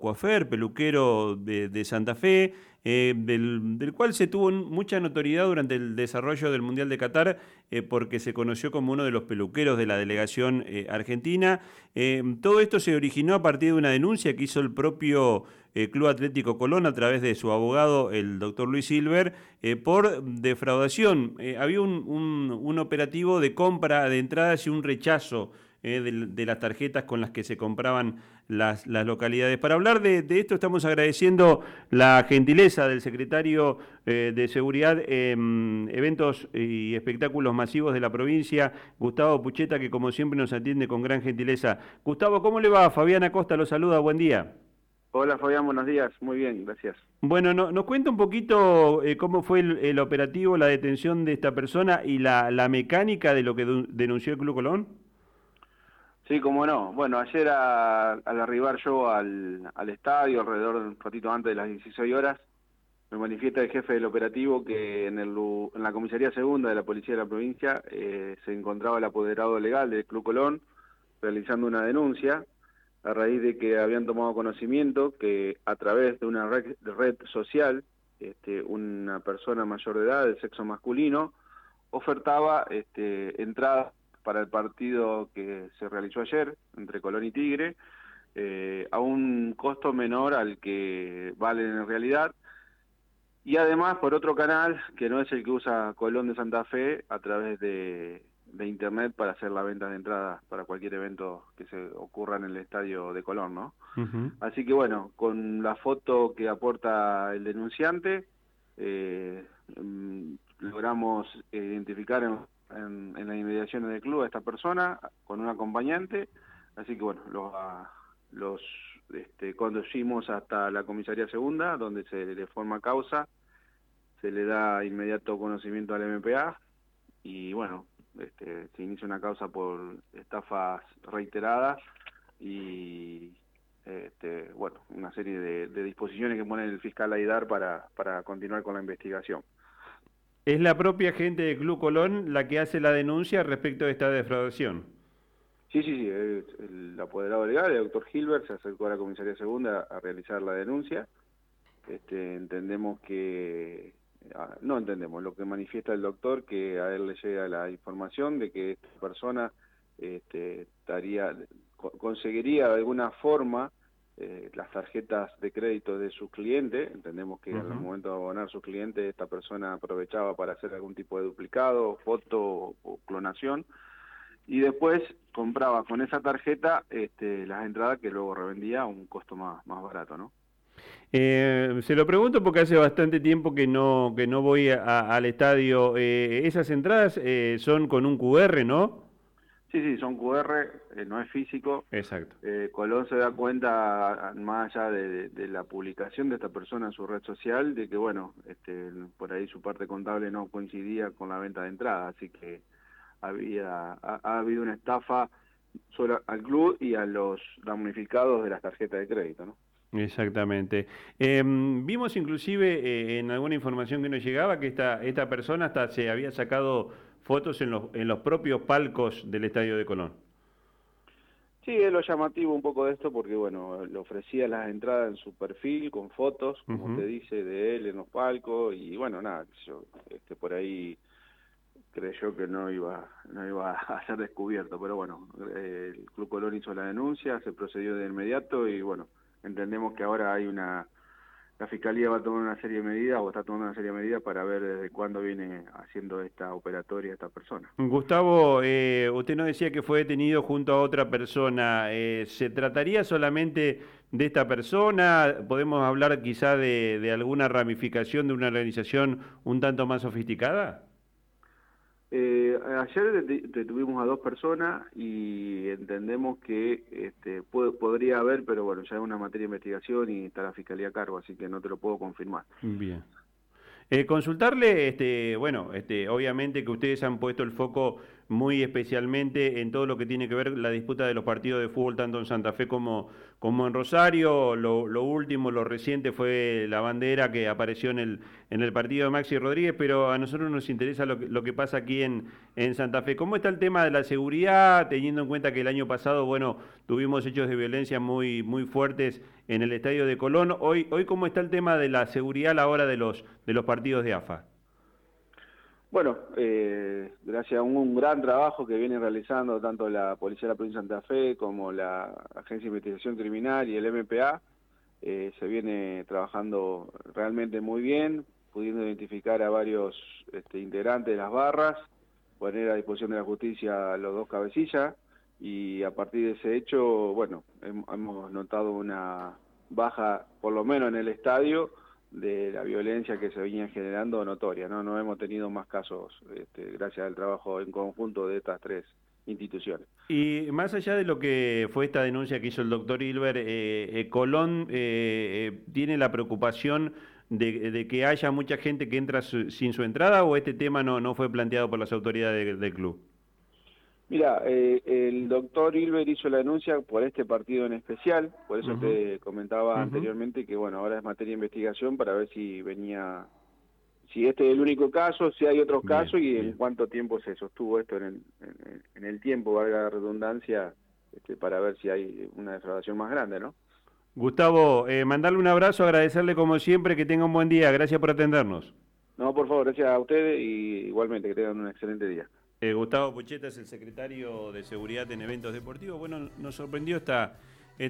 coafer, peluquero de, Santa Fe, eh, del, cual se tuvo mucha notoriedad durante el desarrollo del Mundial de Qatar, eh, porque se conoció como uno de los peluqueros de la delegación eh, argentina. todo esto se originó a partir de una denuncia que hizo el propio Club Atlético Colón a través de su abogado, el doctor Luis Silver, por defraudación. había un operativo de compra de entradas y un rechazo de, las tarjetas con las que se compraban las, localidades. Para hablar de, esto estamos agradeciendo la gentileza del secretario eh, de Seguridad en Eventos y Espectáculos Masivos de la provincia, Gustavo Pucheta, que como siempre nos atiende con gran gentileza. Gustavo, ¿cómo le va? Fabián Acosta lo saluda, buen día. Hola Fabián, buenos días. Muy bien, gracias. Bueno, nos cuenta un poquito eh, cómo fue el, operativo, la detención de esta persona y la, la mecánica de lo que denunció el Club Colón. Sí, cómo no. Bueno, ayer al arribar yo al, estadio, alrededor de un ratito antes de las 16 horas, me manifiesta el jefe del operativo que en, el, en la comisaría segunda de la Policía de la provincia eh, se encontraba el apoderado legal del Club Colón realizando una denuncia a raíz de que habían tomado conocimiento que a través de una red, red social este, una persona mayor de edad, del sexo masculino, ofertaba este, entradas para el partido que se realizó ayer entre Colón y Tigre, eh, a un costo menor al que valen en realidad. Y además por otro canal, que no es el que usa Colón de Santa Fe, a través de, Internet para hacer la venta de entradas para cualquier evento que se ocurra en el estadio de Colón, ¿no? Así que bueno, con la foto que aporta el denunciante, eh, mm, logramos identificar en en, en las inmediaciones del club a esta persona con un acompañante, así que bueno, los, los este, conducimos hasta la comisaría segunda, donde se le forma causa, se le da inmediato conocimiento al MPA y bueno, este, se inicia una causa por estafas reiteradas y este, bueno, una serie de, de disposiciones que pone el fiscal Aidar para, para continuar con la investigación. Es la propia gente de Club Colón la que hace la denuncia respecto de esta defraudación. Sí, sí, sí. El, apoderado legal, el doctor Hilbert, se acercó a la comisaría segunda a realizar la denuncia. Este, entendemos que, ah, no entendemos, lo que manifiesta el doctor, que a él le llega la información de que esta persona este, estaría, conseguiría de alguna forma eh, las tarjetas de crédito de sus clientes. Entendemos que en el momento de abonar sus clientes, esta persona aprovechaba para hacer algún tipo de duplicado, foto o, clonación. Y después compraba con esa tarjeta este, las entradas que luego revendía a un costo más, más barato, ¿no? Eh, se lo pregunto porque hace bastante tiempo que no que no voy al estadio. Eh, esas entradas son con un QR, ¿no? Sí, sí, son QR, eh, no es físico. Exacto. Eh, Colón se da cuenta, más allá de, la publicación de esta persona en su red social, de que, bueno, este, por ahí su parte contable no coincidía con la venta de entrada, así que había ha, habido una estafa solo al club y a los damnificados de las tarjetas de crédito, ¿no? Exactamente. Em, vimos inclusive eh, en alguna información que nos llegaba que esta, esta persona hasta se había sacado fotos en los, en los propios palcos del Estadio de Colón. Sí, es lo llamativo un poco de esto porque, bueno, le ofrecía las entradas en su perfil con fotos, como te dice, de él en los palcos y, bueno, nada, yo, este, por ahí creyó que no iba, no iba a ser descubierto, pero bueno, el Club Colón hizo la denuncia, se procedió de inmediato y, bueno, entendemos que ahora hay una la Fiscalía va a tomar una serie de medidas o está tomando una serie de medidas para ver desde cuándo viene haciendo esta operatoria esta persona. Gustavo, eh, usted nos decía que fue detenido junto a otra persona. Eh, ¿Se trataría solamente de esta persona? ¿Podemos hablar quizá de, de alguna ramificación de una organización un tanto más sofisticada? Eh, ayer detuvimos a dos personas y entendemos que este, podría haber, pero bueno, ya es una materia de investigación y está la fiscalía a cargo, así que no te lo puedo confirmar. Bien. Eh, consultarle, este, bueno, este, obviamente que ustedes han puesto el foco muy especialmente en todo lo que tiene que ver la disputa de los partidos de fútbol, tanto en Santa Fe como, como en Rosario. Lo, último, lo reciente fue la bandera que apareció en el, en el partido de Maxi Rodríguez, pero a nosotros nos interesa lo lo que pasa aquí en, en Santa Fe. ¿Cómo está el tema de la seguridad, teniendo en cuenta que el año pasado, bueno, tuvimos hechos de violencia muy, muy fuertes en el estadio de Colón? Hoy, hoy ¿cómo está el tema de la seguridad a la hora de los, de los partidos de AFA? Bueno, eh, gracias a un, gran trabajo que viene realizando tanto la Policía de la Provincia de Santa Fe como la Agencia de Investigación Criminal y el MPA, eh, se viene trabajando realmente muy bien, pudiendo identificar a varios este, integrantes de las barras, poner a disposición de la justicia los dos cabecillas y a partir de ese hecho, bueno, hemos notado una baja, por lo menos en el estadio, de la violencia que se venía generando notoria. No, no hemos tenido más casos este, gracias al trabajo en conjunto de estas tres instituciones. Y más allá de lo que fue esta denuncia que hizo el doctor Hilber, eh, eh, Colón eh, tiene la preocupación de, que haya mucha gente que entra sin su entrada o este tema no, no fue planteado por las autoridades del club? Mira, eh, el doctor Hilber hizo la denuncia por este partido en especial, por eso te comentaba anteriormente que bueno, ahora es materia de investigación para ver si venía, si este es el único caso, si hay otros casos y en cuánto tiempo se sostuvo esto en el, en, el tiempo, valga la redundancia, este, para ver si hay una defraudación más grande, ¿no? Gustavo, eh, mandarle un abrazo, agradecerle como siempre, que tenga un buen día, gracias por atendernos. No, por favor, gracias a ustedes y igualmente que tengan un excelente día. Eh, Gustavo Pucheta es el secretario de Seguridad en Eventos Deportivos. Bueno, nos sorprendió esta